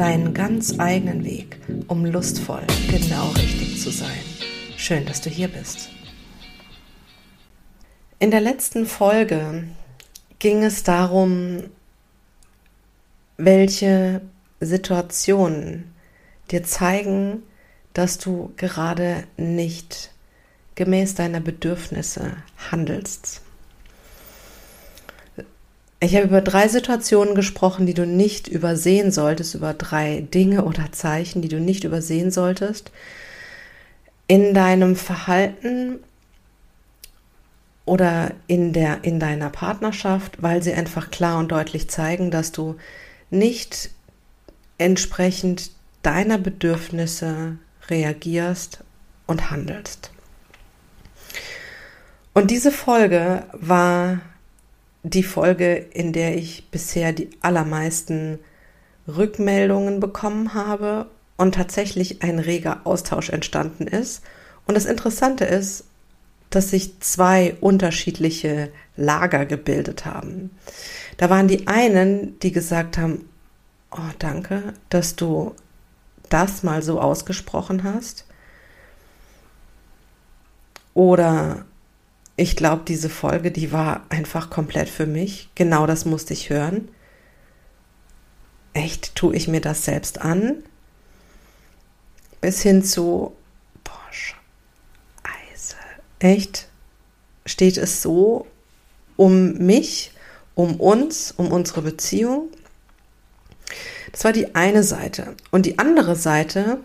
deinen ganz eigenen Weg, um lustvoll genau richtig zu sein. Schön, dass du hier bist. In der letzten Folge ging es darum, welche Situationen dir zeigen, dass du gerade nicht gemäß deiner Bedürfnisse handelst. Ich habe über drei Situationen gesprochen, die du nicht übersehen solltest, über drei Dinge oder Zeichen, die du nicht übersehen solltest in deinem Verhalten oder in, der, in deiner Partnerschaft, weil sie einfach klar und deutlich zeigen, dass du nicht entsprechend deiner Bedürfnisse reagierst und handelst. Und diese Folge war die Folge, in der ich bisher die allermeisten Rückmeldungen bekommen habe und tatsächlich ein reger Austausch entstanden ist. Und das Interessante ist, dass sich zwei unterschiedliche Lager gebildet haben. Da waren die einen, die gesagt haben, oh danke, dass du das mal so ausgesprochen hast. Oder ich glaube, diese Folge, die war einfach komplett für mich. Genau das musste ich hören. Echt, tue ich mir das selbst an? Bis hin zu, boah, Scheiße. Echt? Steht es so um mich, um uns, um unsere Beziehung? Das war die eine Seite. Und die andere Seite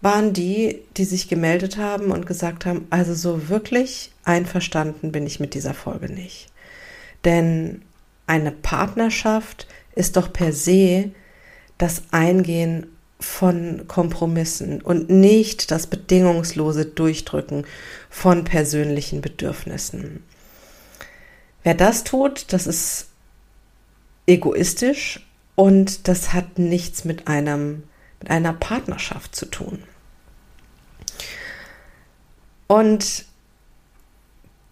waren die, die sich gemeldet haben und gesagt haben, also so wirklich einverstanden bin ich mit dieser Folge nicht. Denn eine Partnerschaft ist doch per se das Eingehen von Kompromissen und nicht das bedingungslose Durchdrücken von persönlichen Bedürfnissen. Wer das tut, das ist egoistisch und das hat nichts mit einem mit einer Partnerschaft zu tun. Und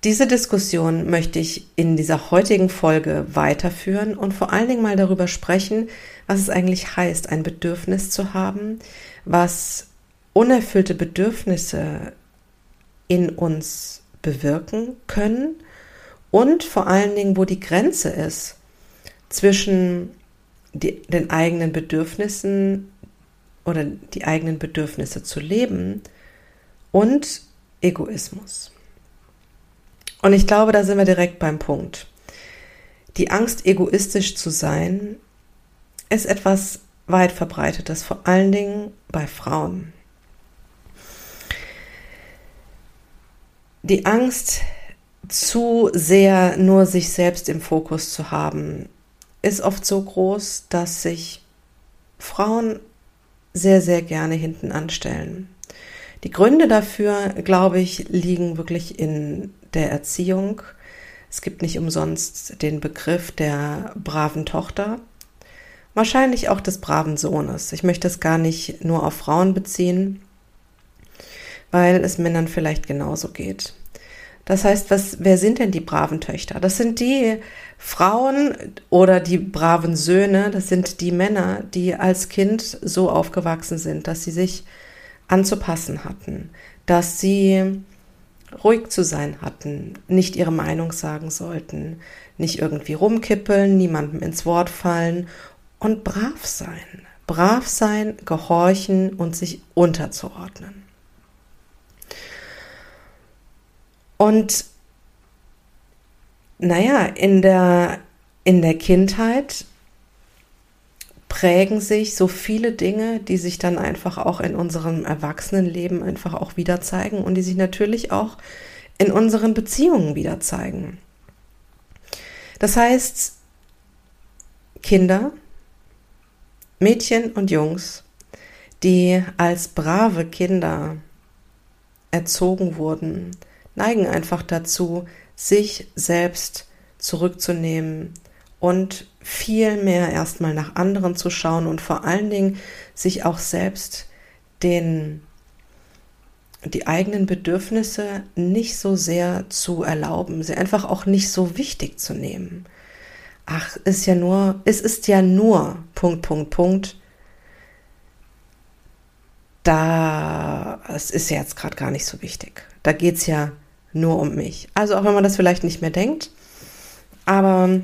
diese Diskussion möchte ich in dieser heutigen Folge weiterführen und vor allen Dingen mal darüber sprechen, was es eigentlich heißt, ein Bedürfnis zu haben, was unerfüllte Bedürfnisse in uns bewirken können und vor allen Dingen, wo die Grenze ist zwischen die, den eigenen Bedürfnissen oder die eigenen Bedürfnisse zu leben und Egoismus. Und ich glaube, da sind wir direkt beim Punkt. Die Angst, egoistisch zu sein, ist etwas weit verbreitetes, vor allen Dingen bei Frauen. Die Angst, zu sehr nur sich selbst im Fokus zu haben, ist oft so groß, dass sich Frauen sehr, sehr gerne hinten anstellen. Die Gründe dafür, glaube ich, liegen wirklich in der Erziehung. Es gibt nicht umsonst den Begriff der braven Tochter, wahrscheinlich auch des braven Sohnes. Ich möchte es gar nicht nur auf Frauen beziehen, weil es Männern vielleicht genauso geht. Das heißt, was, wer sind denn die braven Töchter? Das sind die Frauen oder die braven Söhne, das sind die Männer, die als Kind so aufgewachsen sind, dass sie sich anzupassen hatten, dass sie ruhig zu sein hatten, nicht ihre Meinung sagen sollten, nicht irgendwie rumkippeln, niemandem ins Wort fallen und brav sein. Brav sein, gehorchen und sich unterzuordnen. Und naja, in der, in der Kindheit prägen sich so viele Dinge, die sich dann einfach auch in unserem Erwachsenenleben einfach auch wieder zeigen und die sich natürlich auch in unseren Beziehungen wieder zeigen. Das heißt, Kinder, Mädchen und Jungs, die als brave Kinder erzogen wurden, neigen einfach dazu, sich selbst zurückzunehmen und viel mehr erstmal nach anderen zu schauen und vor allen Dingen sich auch selbst den die eigenen Bedürfnisse nicht so sehr zu erlauben, sie einfach auch nicht so wichtig zu nehmen. Ach, ist ja nur, es ist ja nur Punkt, Punkt, Punkt. Da, es ist ja jetzt gerade gar nicht so wichtig. Da geht es ja nur um mich. Also auch wenn man das vielleicht nicht mehr denkt, aber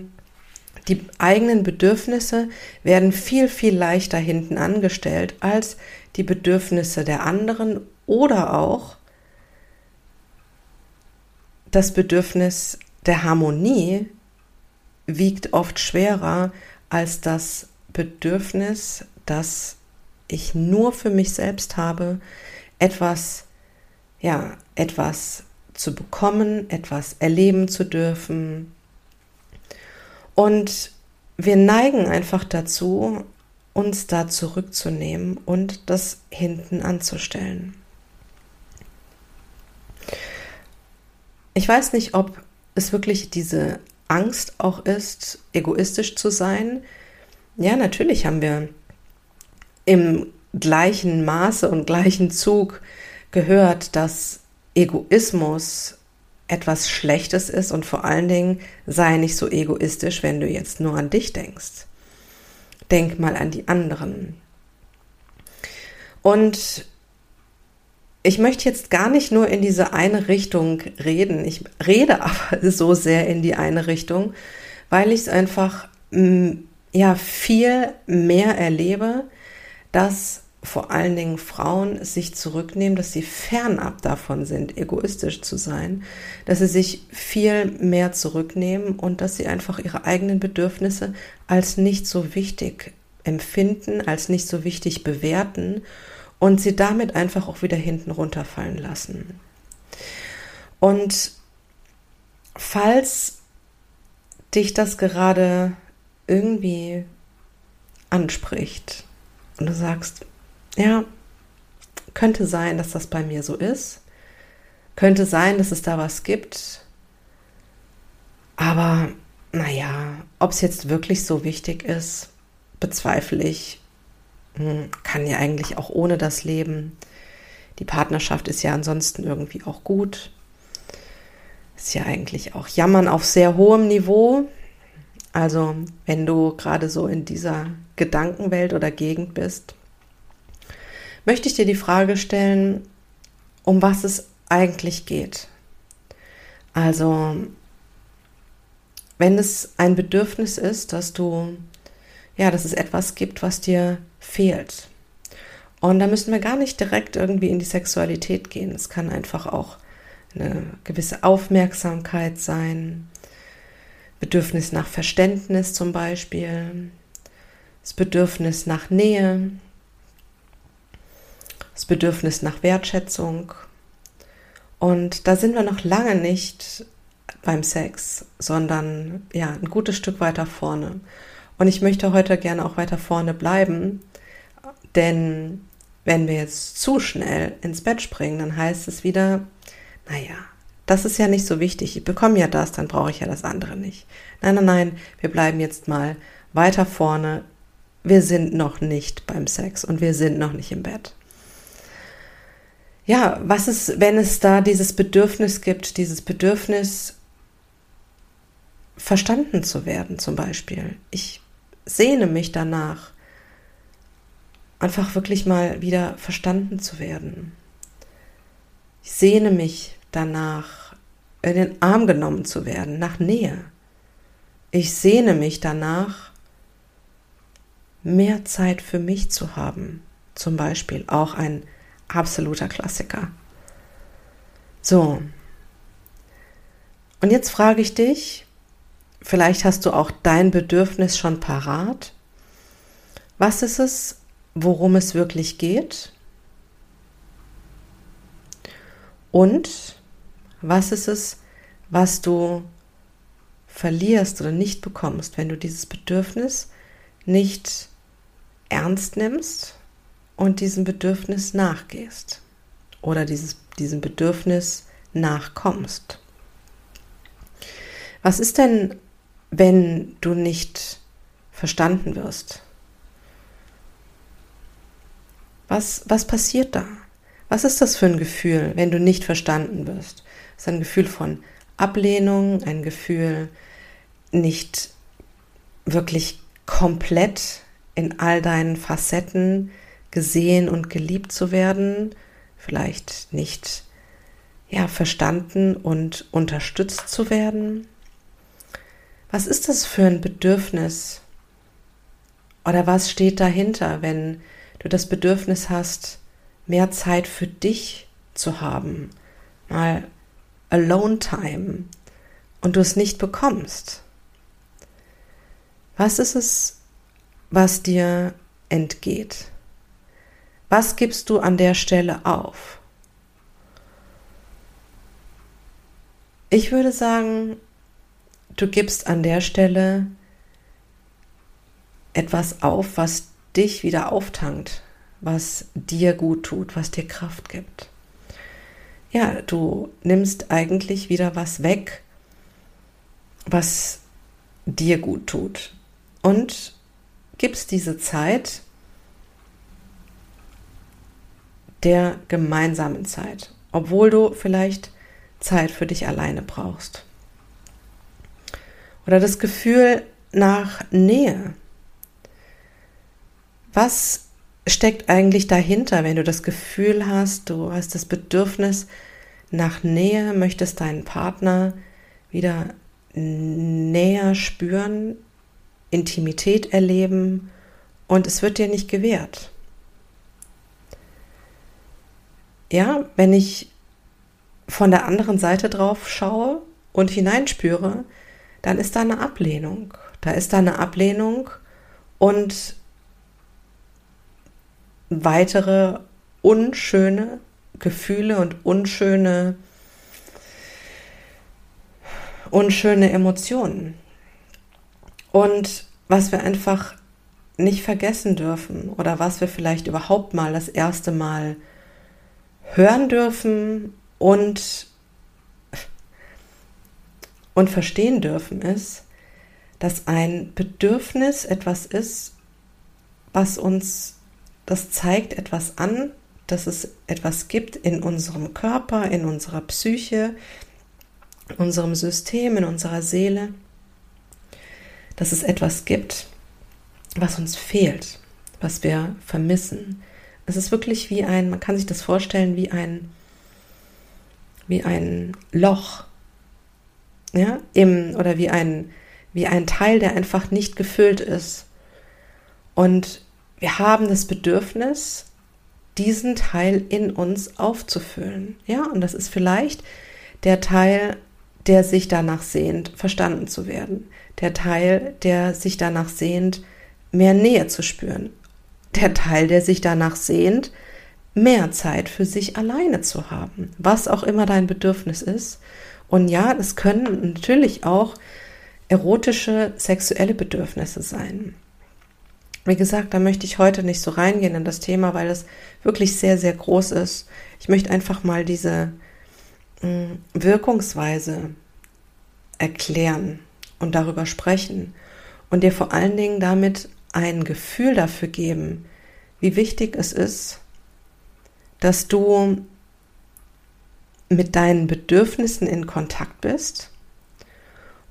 die eigenen Bedürfnisse werden viel, viel leichter hinten angestellt als die Bedürfnisse der anderen oder auch das Bedürfnis der Harmonie wiegt oft schwerer als das Bedürfnis, das ich nur für mich selbst habe, etwas, ja, etwas zu bekommen, etwas erleben zu dürfen. Und wir neigen einfach dazu, uns da zurückzunehmen und das hinten anzustellen. Ich weiß nicht, ob es wirklich diese Angst auch ist, egoistisch zu sein. Ja, natürlich haben wir im gleichen Maße und gleichen Zug gehört, dass Egoismus etwas Schlechtes ist und vor allen Dingen sei nicht so egoistisch, wenn du jetzt nur an dich denkst. Denk mal an die anderen. Und ich möchte jetzt gar nicht nur in diese eine Richtung reden. Ich rede aber so sehr in die eine Richtung, weil ich es einfach mm, ja viel mehr erlebe, dass vor allen Dingen Frauen sich zurücknehmen, dass sie fernab davon sind, egoistisch zu sein, dass sie sich viel mehr zurücknehmen und dass sie einfach ihre eigenen Bedürfnisse als nicht so wichtig empfinden, als nicht so wichtig bewerten und sie damit einfach auch wieder hinten runterfallen lassen. Und falls dich das gerade irgendwie anspricht und du sagst, ja, könnte sein, dass das bei mir so ist, könnte sein, dass es da was gibt, aber naja, ob es jetzt wirklich so wichtig ist, bezweifle ich hm, kann ja eigentlich auch ohne das leben. Die Partnerschaft ist ja ansonsten irgendwie auch gut. Ist ja eigentlich auch Jammern auf sehr hohem Niveau. Also wenn du gerade so in dieser Gedankenwelt oder Gegend bist, möchte ich dir die Frage stellen, um was es eigentlich geht. Also wenn es ein Bedürfnis ist, dass du ja, dass es etwas gibt, was dir fehlt. Und da müssen wir gar nicht direkt irgendwie in die Sexualität gehen. Es kann einfach auch eine gewisse Aufmerksamkeit sein, Bedürfnis nach Verständnis zum Beispiel, das Bedürfnis nach Nähe, das Bedürfnis nach Wertschätzung. Und da sind wir noch lange nicht beim Sex, sondern ja, ein gutes Stück weiter vorne. Und ich möchte heute gerne auch weiter vorne bleiben, denn wenn wir jetzt zu schnell ins Bett springen, dann heißt es wieder, naja, das ist ja nicht so wichtig. Ich bekomme ja das, dann brauche ich ja das andere nicht. Nein, nein, nein, wir bleiben jetzt mal weiter vorne. Wir sind noch nicht beim Sex und wir sind noch nicht im Bett. Ja, was ist, wenn es da dieses Bedürfnis gibt, dieses Bedürfnis verstanden zu werden zum Beispiel? Ich sehne mich danach, einfach wirklich mal wieder verstanden zu werden. Ich sehne mich danach, in den Arm genommen zu werden, nach Nähe. Ich sehne mich danach, mehr Zeit für mich zu haben. Zum Beispiel auch ein absoluter Klassiker. So. Und jetzt frage ich dich, Vielleicht hast du auch dein Bedürfnis schon parat. Was ist es, worum es wirklich geht? Und was ist es, was du verlierst oder nicht bekommst, wenn du dieses Bedürfnis nicht ernst nimmst und diesem Bedürfnis nachgehst oder dieses, diesem Bedürfnis nachkommst. Was ist denn, wenn du nicht verstanden wirst? Was, was passiert da? Was ist das für ein Gefühl, wenn du nicht verstanden wirst? Das ist ein Gefühl von Ablehnung, ein Gefühl, nicht wirklich komplett in all deinen Facetten gesehen und geliebt zu werden, vielleicht nicht ja verstanden und unterstützt zu werden. Was ist das für ein Bedürfnis? Oder was steht dahinter, wenn du das Bedürfnis hast, mehr Zeit für dich zu haben, mal Alone Time und du es nicht bekommst? Was ist es, was dir entgeht? Was gibst du an der Stelle auf? Ich würde sagen, du gibst an der Stelle etwas auf, was dich wieder auftankt, was dir gut tut, was dir Kraft gibt. Ja, du nimmst eigentlich wieder was weg, was dir gut tut und gibst diese Zeit der gemeinsamen Zeit, obwohl du vielleicht Zeit für dich alleine brauchst. Oder das Gefühl nach Nähe. Was steckt eigentlich dahinter, wenn du das Gefühl hast, du hast das Bedürfnis nach Nähe, möchtest deinen Partner wieder näher spüren, Intimität erleben und es wird dir nicht gewährt. Ja, wenn ich von der anderen Seite drauf schaue und hineinspüre, dann ist da eine Ablehnung. Da ist da eine Ablehnung und weitere unschöne Gefühle und unschöne, unschöne Emotionen. Und was wir einfach nicht vergessen dürfen oder was wir vielleicht überhaupt mal das erste Mal hören dürfen und, und verstehen dürfen, ist, dass ein Bedürfnis etwas ist, was uns, das zeigt etwas an, dass es etwas gibt in unserem Körper, in unserer Psyche, in unserem System, in unserer Seele, dass es etwas gibt, was uns fehlt, was wir vermissen. Es ist wirklich wie ein, man kann sich das vorstellen, wie ein wie ein Loch, ja, im, oder wie ein, wie ein Teil, der einfach nicht gefüllt ist. Und wir haben das Bedürfnis, diesen Teil in uns aufzufüllen. Ja, und das ist vielleicht der Teil, der sich danach sehnt, verstanden zu werden. Der Teil, der sich danach sehnt, mehr Nähe zu spüren. Der Teil, der sich danach sehnt, mehr Zeit für sich alleine zu haben, was auch immer dein Bedürfnis ist. Und ja, es können natürlich auch erotische, sexuelle Bedürfnisse sein. Wie gesagt, da möchte ich heute nicht so reingehen in das Thema, weil es wirklich sehr, sehr groß ist. Ich möchte einfach mal diese mh, mm, Wirkungsweise erklären und darüber sprechen und dir vor allen Dingen damit ein Gefühl dafür geben, wie wichtig es ist, dass du mit deinen Bedürfnissen in Kontakt bist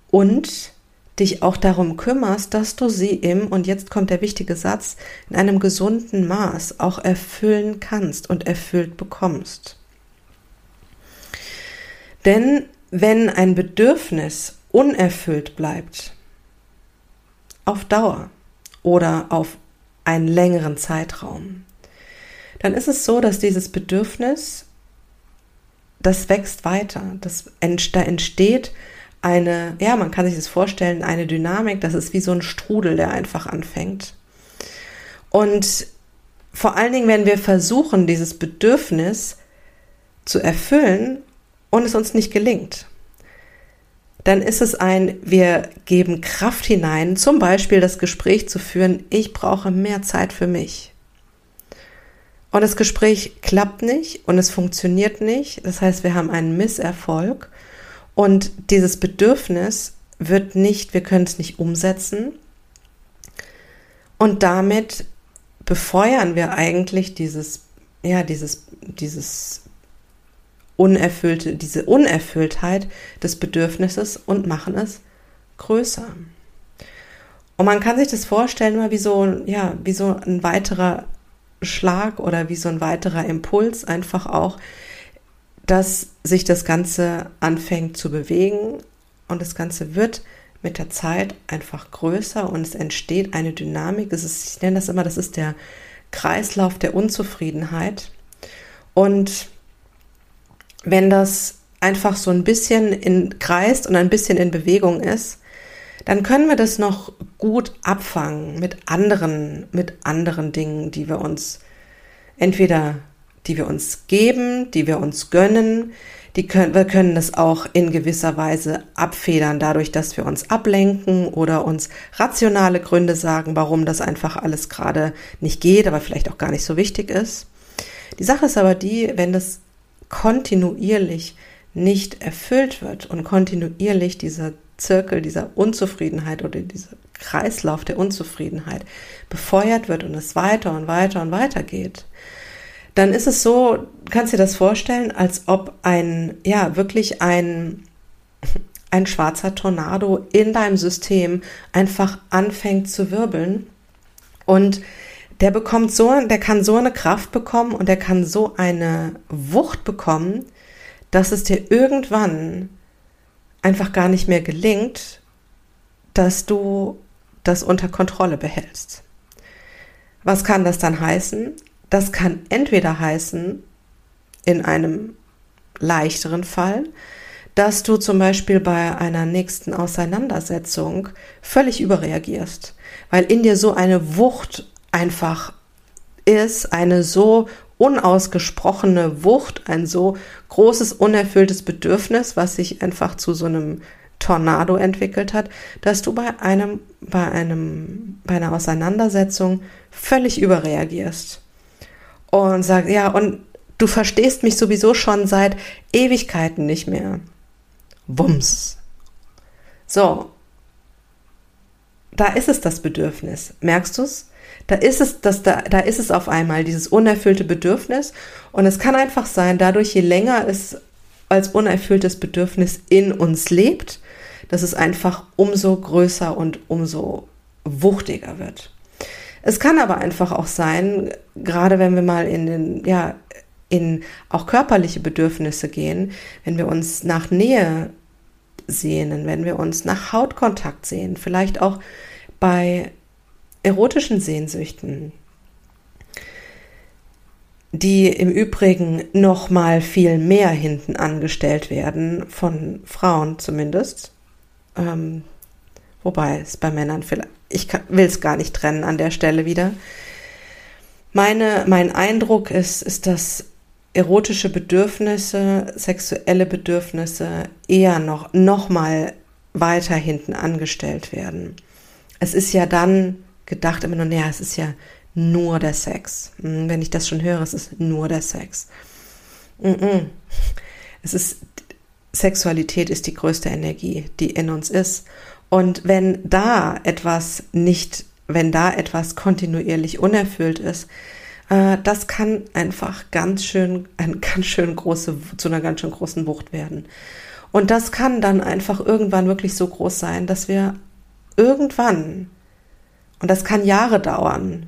und dich auch darum kümmerst, dass du sie im, und jetzt kommt der wichtige Satz, in einem gesunden Maß auch erfüllen kannst und erfüllt bekommst. Denn wenn ein Bedürfnis unerfüllt bleibt, auf Dauer oder auf einen längeren Zeitraum, dann ist es so, dass dieses Bedürfnis, das wächst weiter. Das, da entsteht eine, ja, man kann sich das vorstellen, eine Dynamik, das ist wie so ein Strudel, der einfach anfängt. Und vor allen Dingen, wenn wir versuchen, dieses Bedürfnis zu erfüllen und es uns nicht gelingt, dann ist es ein, wir geben Kraft hinein, zum Beispiel das Gespräch zu führen, ich brauche mehr Zeit für mich. und das Gespräch klappt nicht und es funktioniert nicht. Das heißt, wir haben einen Misserfolg und dieses Bedürfnis wird nicht, wir können es nicht umsetzen. Und damit befeuern wir eigentlich dieses, ja, dieses, dieses unerfüllte, diese Unerfülltheit des Bedürfnisses und machen es größer. Und man kann sich das vorstellen, mal wie so, ja, wie so ein weiterer Schlag oder wie so ein weiterer Impuls einfach auch, dass sich das Ganze anfängt zu bewegen und das Ganze wird mit der Zeit einfach größer und es entsteht eine Dynamik. Es ist, ich nenne das immer, das ist der Kreislauf der Unzufriedenheit. Und wenn das einfach so ein bisschen in kreist und ein bisschen in Bewegung ist, dann können wir das noch gut abfangen mit anderen, mit anderen Dingen, die wir uns entweder, die wir uns geben, die wir uns gönnen, die können, wir können das auch in gewisser Weise abfedern, dadurch, dass wir uns ablenken oder uns rationale Gründe sagen, warum das einfach alles gerade nicht geht, aber vielleicht auch gar nicht so wichtig ist. Die Sache ist aber die, wenn das kontinuierlich nicht erfüllt wird und kontinuierlich dieser Zirkel dieser Unzufriedenheit oder dieser Kreislauf der Unzufriedenheit befeuert wird und es weiter und weiter und weiter geht, dann ist es so, kannst du dir das vorstellen, als ob ein, ja, wirklich ein, ein schwarzer Tornado in deinem System einfach anfängt zu wirbeln und der bekommt so, der kann so eine Kraft bekommen und der kann so eine Wucht bekommen, dass es dir irgendwann einfach gar nicht mehr gelingt, dass du das unter Kontrolle behältst. Was kann das dann heißen? Das kann entweder heißen, in einem leichteren Fall, dass du zum Beispiel bei einer nächsten Auseinandersetzung völlig überreagierst, weil in dir so eine Wucht einfach ist, eine so unausgesprochene Wucht, ein so großes unerfülltes Bedürfnis, was sich einfach zu so einem Tornado entwickelt hat, dass du bei einem, bei einem, bei einer Auseinandersetzung völlig überreagierst und sagst, ja, und du verstehst mich sowieso schon seit Ewigkeiten nicht mehr. Wumms. So. Da ist es das Bedürfnis. Merkst du's? Da ist es, das, da, da ist es auf einmal, dieses unerfüllte Bedürfnis. Und es kann einfach sein, dadurch, je länger es als unerfülltes Bedürfnis in uns lebt, dass es einfach umso größer und umso wuchtiger wird. Es kann aber einfach auch sein, gerade wenn wir mal in den, ja, in auch körperliche Bedürfnisse gehen, wenn wir uns nach Nähe sehnen, wenn wir uns nach Hautkontakt sehen, vielleicht auch bei erotischen Sehnsüchten, die im Übrigen noch mal viel mehr hinten angestellt werden, von Frauen zumindest. Ähm, wobei es bei Männern vielleicht, ich will es gar nicht trennen an der Stelle wieder. Meine, mein Eindruck ist, ist, dass erotische Bedürfnisse, sexuelle Bedürfnisse eher noch, noch mal weiter hinten angestellt werden. Es ist ja dann gedacht immer nur, naja, es ist ja nur der Sex. Hm, wenn ich das schon höre, es ist nur der Sex. Es ist, Sexualität ist die größte Energie, die in uns ist. Und wenn da etwas nicht, wenn da etwas kontinuierlich unerfüllt ist, äh, das kann einfach ganz schön, eine ganz schön große, zu einer ganz schön großen Wucht werden. Und das kann dann einfach irgendwann wirklich so groß sein, dass wir irgendwann und das kann Jahre dauern,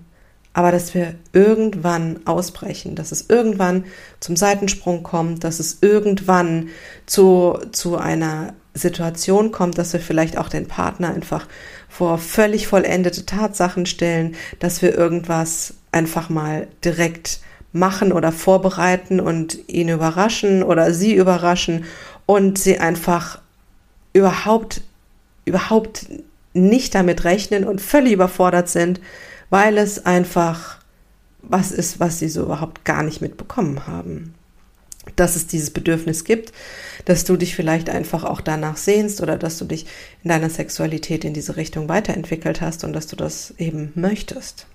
aber dass wir irgendwann ausbrechen, dass es irgendwann zum Seitensprung kommt, dass es irgendwann zu, zu einer Situation kommt, dass wir vielleicht auch den Partner einfach vor völlig vollendete Tatsachen stellen, dass wir irgendwas einfach mal direkt machen oder vorbereiten und ihn überraschen oder sie überraschen und sie einfach überhaupt, überhaupt nicht damit rechnen und völlig überfordert sind, weil es einfach was ist, was sie so überhaupt gar nicht mitbekommen haben. Dass es dieses Bedürfnis gibt, dass du dich vielleicht einfach auch danach sehnst oder dass du dich in deiner Sexualität in diese Richtung weiterentwickelt hast und dass du das eben möchtest.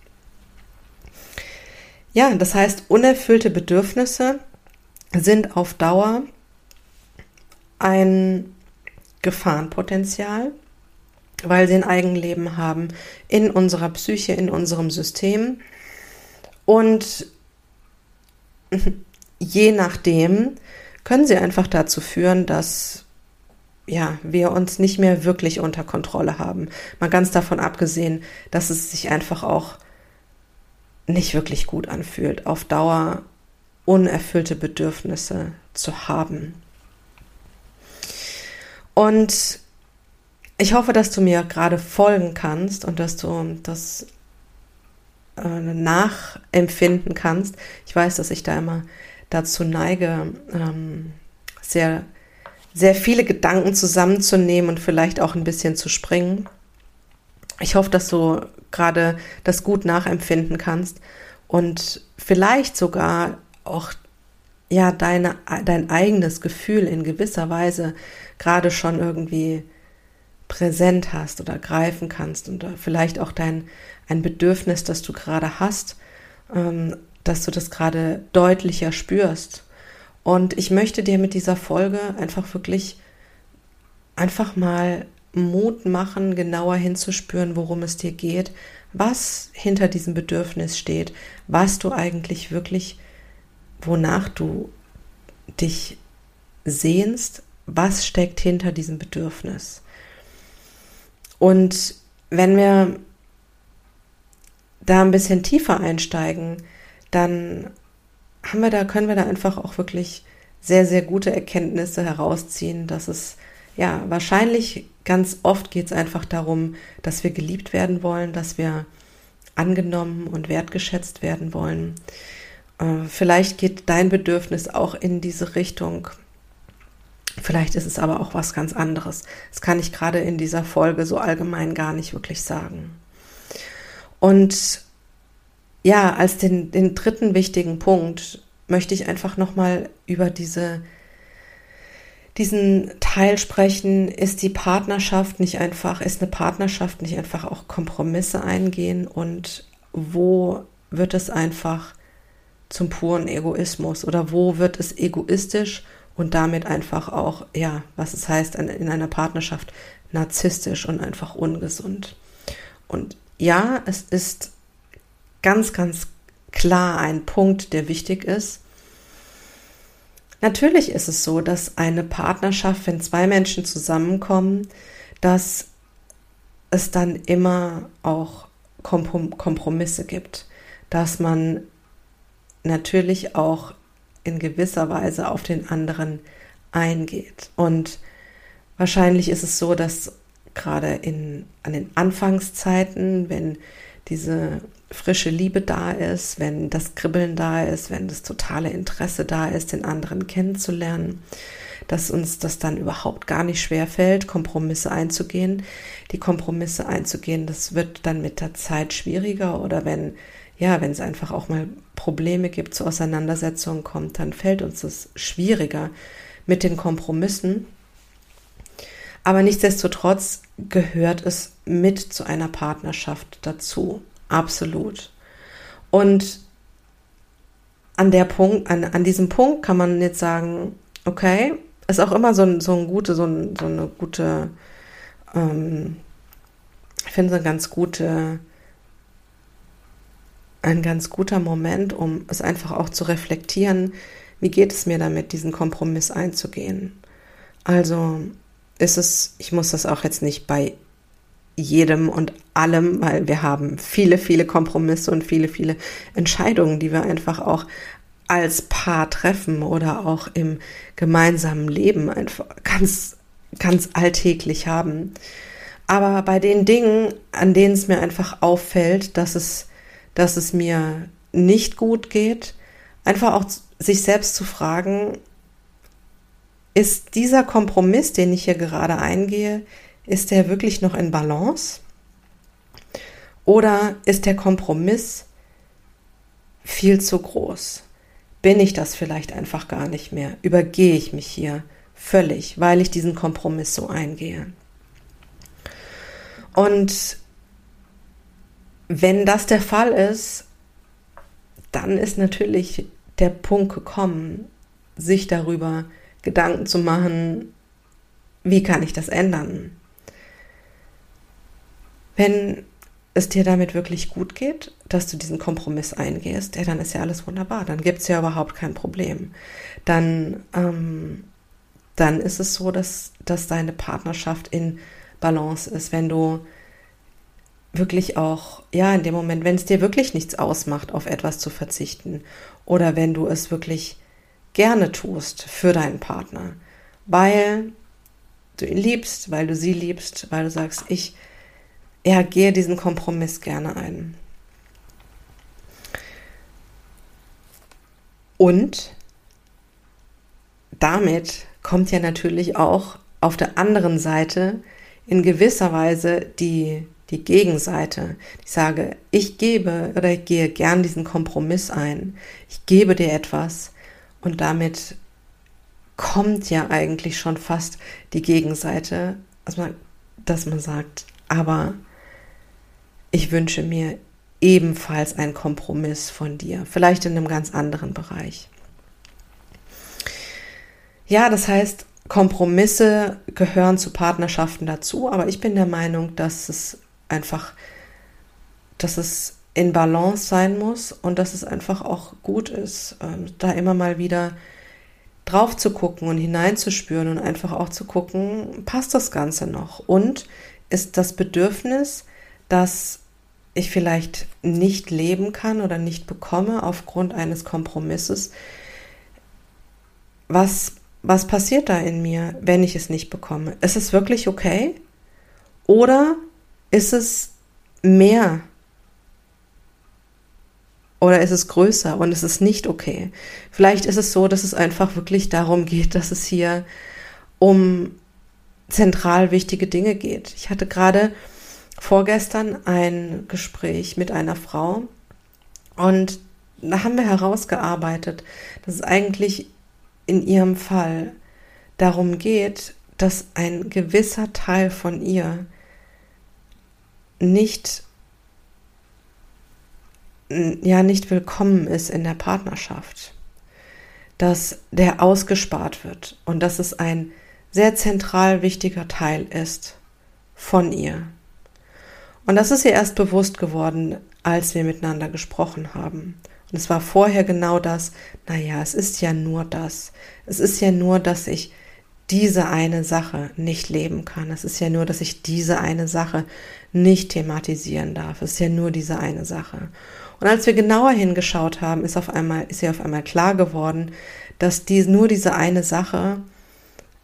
Ja, das heißt, unerfüllte Bedürfnisse sind auf Dauer ein Gefahrenpotenzial, weil sie ein Eigenleben haben in unserer Psyche, in unserem System. Und je nachdem können sie einfach dazu führen, dass ja, wir uns nicht mehr wirklich unter Kontrolle haben. Mal ganz davon abgesehen, dass es sich einfach auch nicht wirklich gut anfühlt, auf Dauer unerfüllte Bedürfnisse zu haben. Und ich hoffe, dass du mir gerade folgen kannst und dass du das äh, nachempfinden kannst. Ich weiß, dass ich da immer dazu neige, ähm, sehr, sehr viele Gedanken zusammenzunehmen und vielleicht auch ein bisschen zu springen. Ich hoffe, dass du gerade das gut nachempfinden kannst und vielleicht sogar auch ja deine, dein eigenes Gefühl in gewisser Weise gerade schon irgendwie präsent hast oder greifen kannst und vielleicht auch dein ein Bedürfnis, das du gerade hast, ähm, dass du das gerade deutlicher spürst. Und ich möchte dir mit dieser Folge einfach wirklich einfach mal Mut machen, genauer hinzuspüren, worum es dir geht, was hinter diesem Bedürfnis steht, was du eigentlich wirklich, wonach du dich sehnst, was steckt hinter diesem Bedürfnis. Und wenn wir da ein bisschen tiefer einsteigen, dann haben wir da, können wir da einfach auch wirklich sehr, sehr gute Erkenntnisse herausziehen, dass es ja wahrscheinlich ganz oft geht es einfach darum, dass wir geliebt werden wollen, dass wir angenommen und wertgeschätzt werden wollen. Äh, vielleicht geht dein Bedürfnis auch in diese Richtung. Vielleicht ist es aber auch was ganz anderes. Das kann ich gerade in dieser Folge so allgemein gar nicht wirklich sagen. Und ja, als den, den dritten wichtigen Punkt möchte ich einfach nochmal über diese, diesen Teil sprechen. Ist die Partnerschaft nicht einfach, ist eine Partnerschaft nicht einfach auch Kompromisse eingehen und wo wird es einfach zum puren Egoismus oder wo wird es egoistisch und damit einfach auch, ja, was es heißt in einer Partnerschaft, narzisstisch und einfach ungesund. Und ja, es ist ganz, ganz klar ein Punkt, der wichtig ist. Natürlich ist es so, dass eine Partnerschaft, wenn zwei Menschen zusammenkommen, dass es dann immer auch Kompromisse gibt, dass man natürlich auch in gewisser Weise auf den anderen eingeht. Und wahrscheinlich ist es so, dass gerade in, an den Anfangszeiten, wenn diese frische Liebe da ist, wenn das Kribbeln da ist, wenn das totale Interesse da ist, den anderen kennenzulernen, dass uns das dann überhaupt gar nicht schwer fällt, Kompromisse einzugehen. Die Kompromisse einzugehen, das wird dann mit der Zeit schwieriger oder wenn ja, wenn es einfach auch mal Probleme gibt, zu Auseinandersetzungen kommt, dann fällt uns das schwieriger mit den Kompromissen. Aber nichtsdestotrotz gehört es mit zu einer Partnerschaft dazu. Absolut. Und an der Punkt, an, an diesem Punkt kann man jetzt sagen, okay, ist auch immer so ein, so ein gute, so, ein, so eine gute, ähm, ich finde so eine ganz gute, ein ganz guter Moment, um es einfach auch zu reflektieren, wie geht es mir damit, diesen Kompromiss einzugehen. Also ist es, ich muss das auch jetzt nicht bei jedem und allem, weil wir haben viele, viele Kompromisse und viele, viele Entscheidungen, die wir einfach auch als Paar treffen oder auch im gemeinsamen Leben einfach ganz, ganz alltäglich haben. Aber bei den Dingen, an denen es mir einfach auffällt, dass es, dass es mir nicht gut geht, einfach auch sich selbst zu fragen, ist dieser Kompromiss, den ich hier gerade eingehe, ist der wirklich noch in Balance? Oder ist der Kompromiss viel zu groß? Bin ich das vielleicht einfach gar nicht mehr? Übergehe ich mich hier völlig, weil ich diesen Kompromiss so eingehe? Und wenn das der Fall ist, dann ist natürlich der Punkt gekommen, sich darüber Gedanken zu machen, wie kann ich das ändern? Wenn es dir damit wirklich gut geht, dass du diesen Kompromiss eingehst, ja, dann ist ja alles wunderbar. Dann gibt es ja überhaupt kein Problem. Dann, ähm, dann ist es so, dass, dass deine Partnerschaft in Balance ist. Wenn du wirklich auch, ja, in dem Moment, wenn es dir wirklich nichts ausmacht, auf etwas zu verzichten oder wenn du es wirklich gerne tust für deinen Partner, weil du ihn liebst, weil du sie liebst, weil du sagst, ich ja, gehe diesen Kompromiss gerne ein. Und damit kommt ja natürlich auch auf der anderen Seite in gewisser Weise die, die Gegenseite. Ich sage, ich gebe oder ich gehe gern diesen Kompromiss ein. Ich gebe dir etwas und damit kommt ja eigentlich schon fast die Gegenseite, also dass man sagt, aber ich wünsche mir ebenfalls einen Kompromiss von dir, vielleicht in einem ganz anderen Bereich. Ja, das heißt, Kompromisse gehören zu Partnerschaften dazu, aber ich bin der Meinung, dass es einfach, dass es in Balance sein muss und dass es einfach auch gut ist, ähm, da immer mal wieder drauf zu gucken und hineinzuspüren und einfach auch zu gucken, passt das Ganze noch? Und ist das Bedürfnis, dass ich vielleicht nicht leben kann oder nicht bekomme aufgrund eines Kompromisses, was, was passiert da in mir, wenn ich es nicht bekomme? Ist es wirklich okay? Oder ist es mehr? Oder ist es größer und ist es nicht okay? Vielleicht ist es so, dass es einfach wirklich darum geht, dass es hier um zentral wichtige Dinge geht. Ich hatte gerade vorgestern ein Gespräch mit einer Frau und da haben wir herausgearbeitet, dass es eigentlich in ihrem Fall darum geht, dass ein gewisser Teil von ihr nicht ja nicht willkommen ist in der Partnerschaft, dass der ausgespart wird und dass es ein sehr zentral wichtiger Teil ist von ihr. Und das ist ihr erst bewusst geworden, als wir miteinander gesprochen haben. Und es war vorher genau das, naja, es ist ja nur das. Es ist ja nur, dass ich diese eine Sache nicht leben kann. Es ist ja nur, dass ich diese eine Sache nicht thematisieren darf. Es ist ja nur diese eine Sache. Und als wir genauer hingeschaut haben, ist auf einmal, ist ihr auf einmal klar geworden, dass die, nur diese eine Sache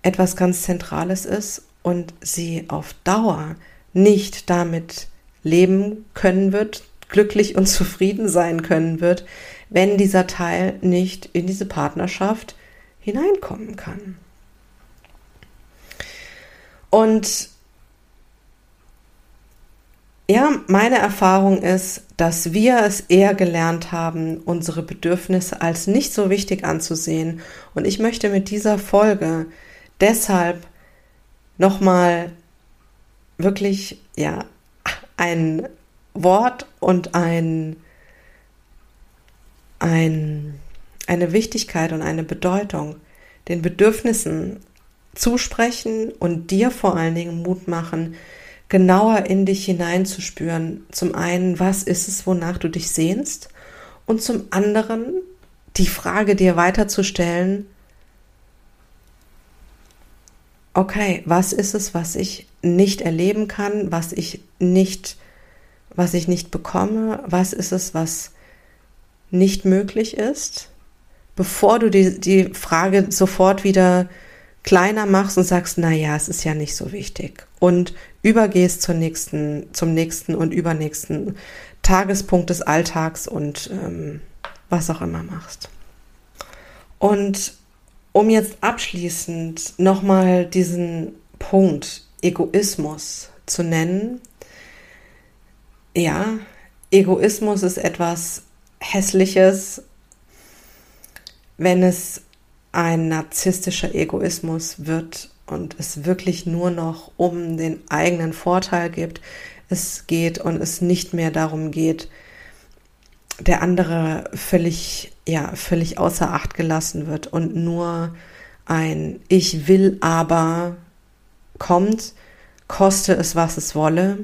etwas ganz Zentrales ist und sie auf Dauer nicht damit leben können wird, glücklich und zufrieden sein können wird, wenn dieser Teil nicht in diese Partnerschaft hineinkommen kann. Und ja, meine Erfahrung ist, dass wir es eher gelernt haben, unsere Bedürfnisse als nicht so wichtig anzusehen. Und ich möchte mit dieser Folge deshalb nochmal wirklich, ja, ein Wort und ein, ein, eine Wichtigkeit und eine Bedeutung den Bedürfnissen zusprechen und dir vor allen Dingen Mut machen, genauer in dich hineinzuspüren. Zum einen, was ist es, wonach du dich sehnst? Und zum anderen, die Frage dir weiterzustellen, okay, was ist es, was ich nicht erleben kann, was ich nicht, was ich nicht bekomme, was ist es, was nicht möglich ist, bevor du die, die Frage sofort wieder kleiner machst und sagst, na ja, es ist ja nicht so wichtig und übergehst zur nächsten, zum nächsten und übernächsten Tagespunkt des Alltags und ähm, was auch immer machst. Und um jetzt abschließend nochmal diesen Punkt Egoismus zu nennen. Ja, Egoismus ist etwas Hässliches, wenn es ein narzisstischer Egoismus wird und es wirklich nur noch um den eigenen Vorteil gibt. Es geht und es nicht mehr darum geht, der andere völlig, ja, völlig außer Acht gelassen wird und nur ein Ich will aber kommt, koste es, was es wolle.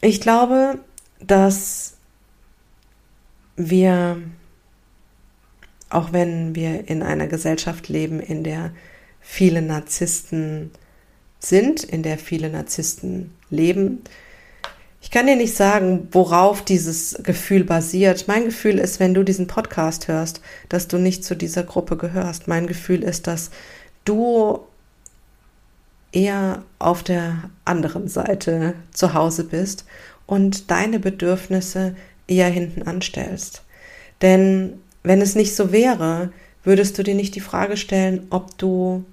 Ich glaube, dass wir, auch wenn wir in einer Gesellschaft leben, in der viele Narzissten sind, in der viele Narzissten leben, ich kann dir nicht sagen, worauf dieses Gefühl basiert. Mein Gefühl ist, wenn du diesen Podcast hörst, dass du nicht zu dieser Gruppe gehörst. Mein Gefühl ist, dass du eher auf der anderen Seite zu Hause bist und deine Bedürfnisse eher hinten anstellst. Denn wenn es nicht so wäre, würdest du dir nicht die Frage stellen, ob du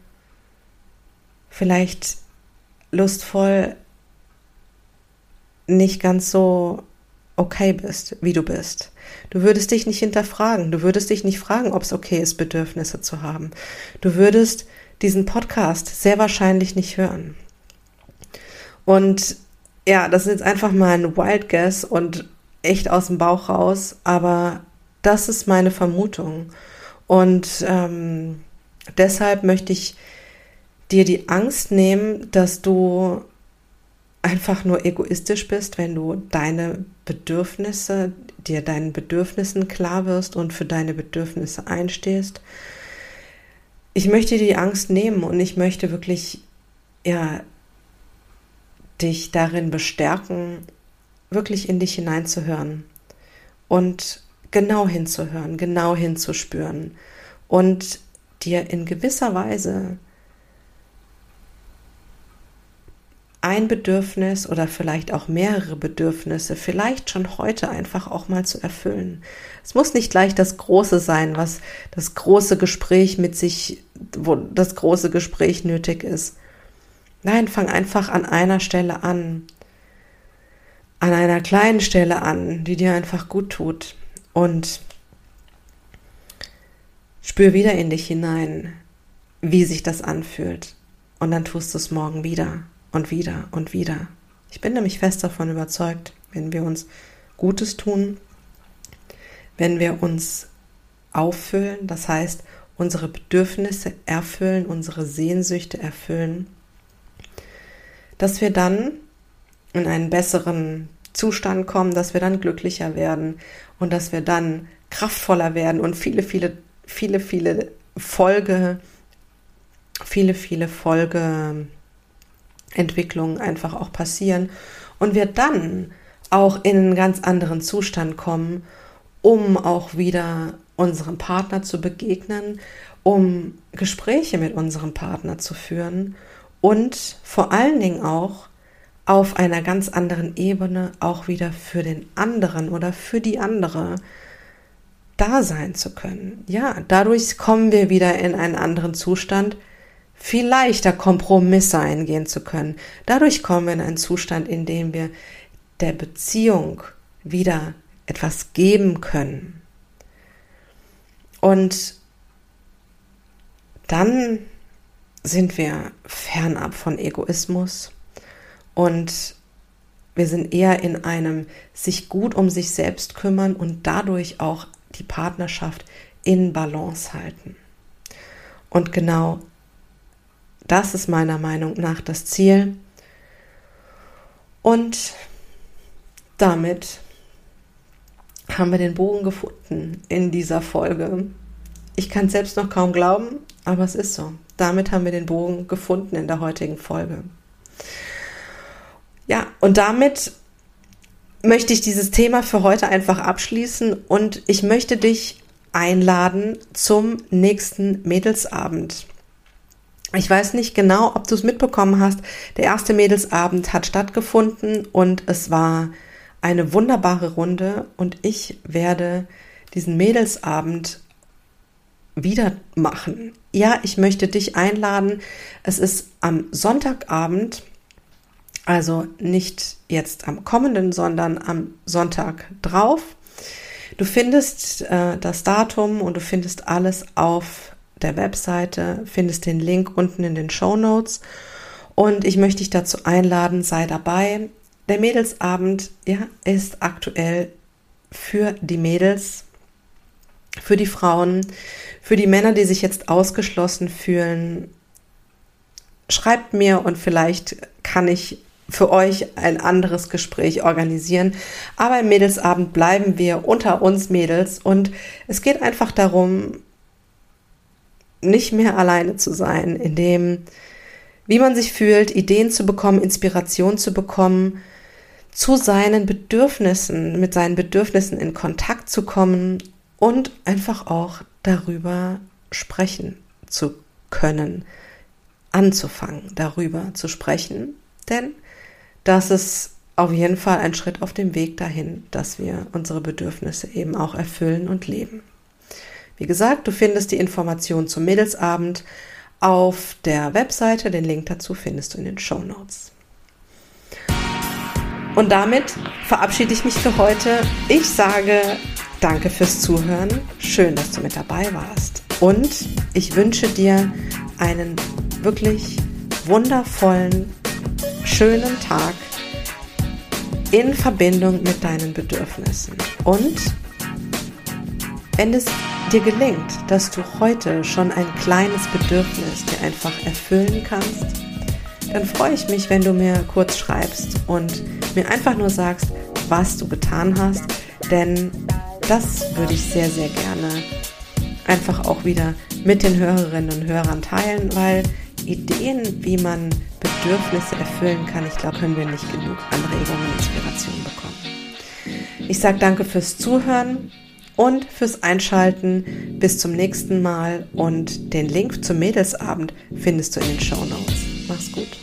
vielleicht lustvoll nicht ganz so okay bist, wie du bist. Du würdest dich nicht hinterfragen. Du würdest dich nicht fragen, ob es okay ist, Bedürfnisse zu haben. Du würdest diesen Podcast sehr wahrscheinlich nicht hören. Und ja, das ist jetzt einfach mal ein Wild Guess und echt aus dem Bauch raus, aber das ist meine Vermutung. Und ähm, deshalb möchte ich dir die Angst nehmen, dass du einfach nur egoistisch bist, wenn du deine Bedürfnisse, dir deinen Bedürfnissen klar wirst und für deine Bedürfnisse einstehst. Ich möchte die Angst nehmen und ich möchte wirklich, ja, dich darin bestärken, wirklich in dich hineinzuhören und genau hinzuhören, genau hinzuspüren und dir in gewisser Weise ein Bedürfnis oder vielleicht auch mehrere Bedürfnisse vielleicht schon heute einfach auch mal zu erfüllen. Es muss nicht gleich das Große sein, was das große Gespräch mit sich, wo das große Gespräch nötig ist. Nein, fang einfach an einer Stelle an. An einer kleinen Stelle an, die dir einfach gut tut. Und spür wieder in dich hinein, wie sich das anfühlt. Und dann tust du es morgen wieder und wieder und wieder. Ich bin nämlich fest davon überzeugt, wenn wir uns Gutes tun, wenn wir uns auffüllen, das heißt unsere Bedürfnisse erfüllen, unsere Sehnsüchte erfüllen, dass wir dann in einen besseren Zustand kommen, dass wir dann glücklicher werden und dass wir dann kraftvoller werden und viele, viele, viele, viele Folge, viele, viele Folge Entwicklungen einfach auch passieren und wir dann auch in einen ganz anderen Zustand kommen, um auch wieder unserem Partner zu begegnen, um Gespräche mit unserem Partner zu führen und vor allen Dingen auch auf einer ganz anderen Ebene auch wieder für den anderen oder für die andere da sein zu können. Ja, dadurch kommen wir wieder in einen anderen Zustand, viel leichter Kompromisse eingehen zu können. Dadurch kommen wir in einen Zustand, in dem wir der Beziehung wieder etwas geben können. Und dann sind wir fernab von Egoismus und wir sind eher in einem sich gut um sich selbst kümmern und dadurch auch die Partnerschaft in Balance halten. Und genau das ist meiner Meinung nach das Ziel. Und damit haben wir den Bogen gefunden in dieser Folge. Ich kann es selbst noch kaum glauben, aber es ist so. Damit haben wir den Bogen gefunden in der heutigen Folge. Ja, und damit möchte ich dieses Thema für heute einfach abschließen und ich möchte dich einladen zum nächsten Mädelsabend. Ich weiß nicht genau, ob du es mitbekommen hast. Der erste Mädelsabend hat stattgefunden und es war eine wunderbare Runde und ich werde diesen Mädelsabend wieder machen. Ja, ich möchte dich einladen. Es ist am Sonntagabend, also nicht jetzt am kommenden, sondern am Sonntag drauf. Du findest äh, das Datum und du findest alles auf der Webseite, findest den Link unten in den Show Notes. Und ich möchte dich dazu einladen, sei dabei. Der Mädelsabend ja, ist aktuell für die Mädels, für die Frauen, für die Männer, die sich jetzt ausgeschlossen fühlen. Schreibt mir und vielleicht kann ich für euch ein anderes Gespräch organisieren. Aber im Mädelsabend bleiben wir unter uns Mädels und es geht einfach darum, nicht mehr alleine zu sein, in dem, wie man sich fühlt, Ideen zu bekommen, Inspiration zu bekommen, zu seinen Bedürfnissen, mit seinen Bedürfnissen in Kontakt zu kommen und einfach auch darüber sprechen zu können, anzufangen, darüber zu sprechen. Denn das ist auf jeden Fall ein Schritt auf dem Weg dahin, dass wir unsere Bedürfnisse eben auch erfüllen und leben. Wie gesagt, du findest die Informationen zum Mädelsabend auf der Webseite. Den Link dazu findest du in den Show Notes. Und damit verabschiede ich mich für heute. Ich sage danke fürs Zuhören. Schön, dass du mit dabei warst. Und ich wünsche dir einen wirklich wundervollen, schönen Tag in Verbindung mit deinen Bedürfnissen. Und wenn es dir gelingt, dass du heute schon ein kleines Bedürfnis dir einfach erfüllen kannst, dann freue ich mich, wenn du mir kurz schreibst und mir einfach nur sagst, was du getan hast, denn das würde ich sehr, sehr gerne einfach auch wieder mit den Hörerinnen und Hörern teilen, weil Ideen, wie man Bedürfnisse erfüllen kann, ich glaube, können wir nicht genug Anregungen und Inspiration bekommen. Ich sage danke fürs Zuhören und fürs Einschalten. Bis zum nächsten Mal und den Link zum Mädelsabend findest du in den Show Notes. Mach's gut.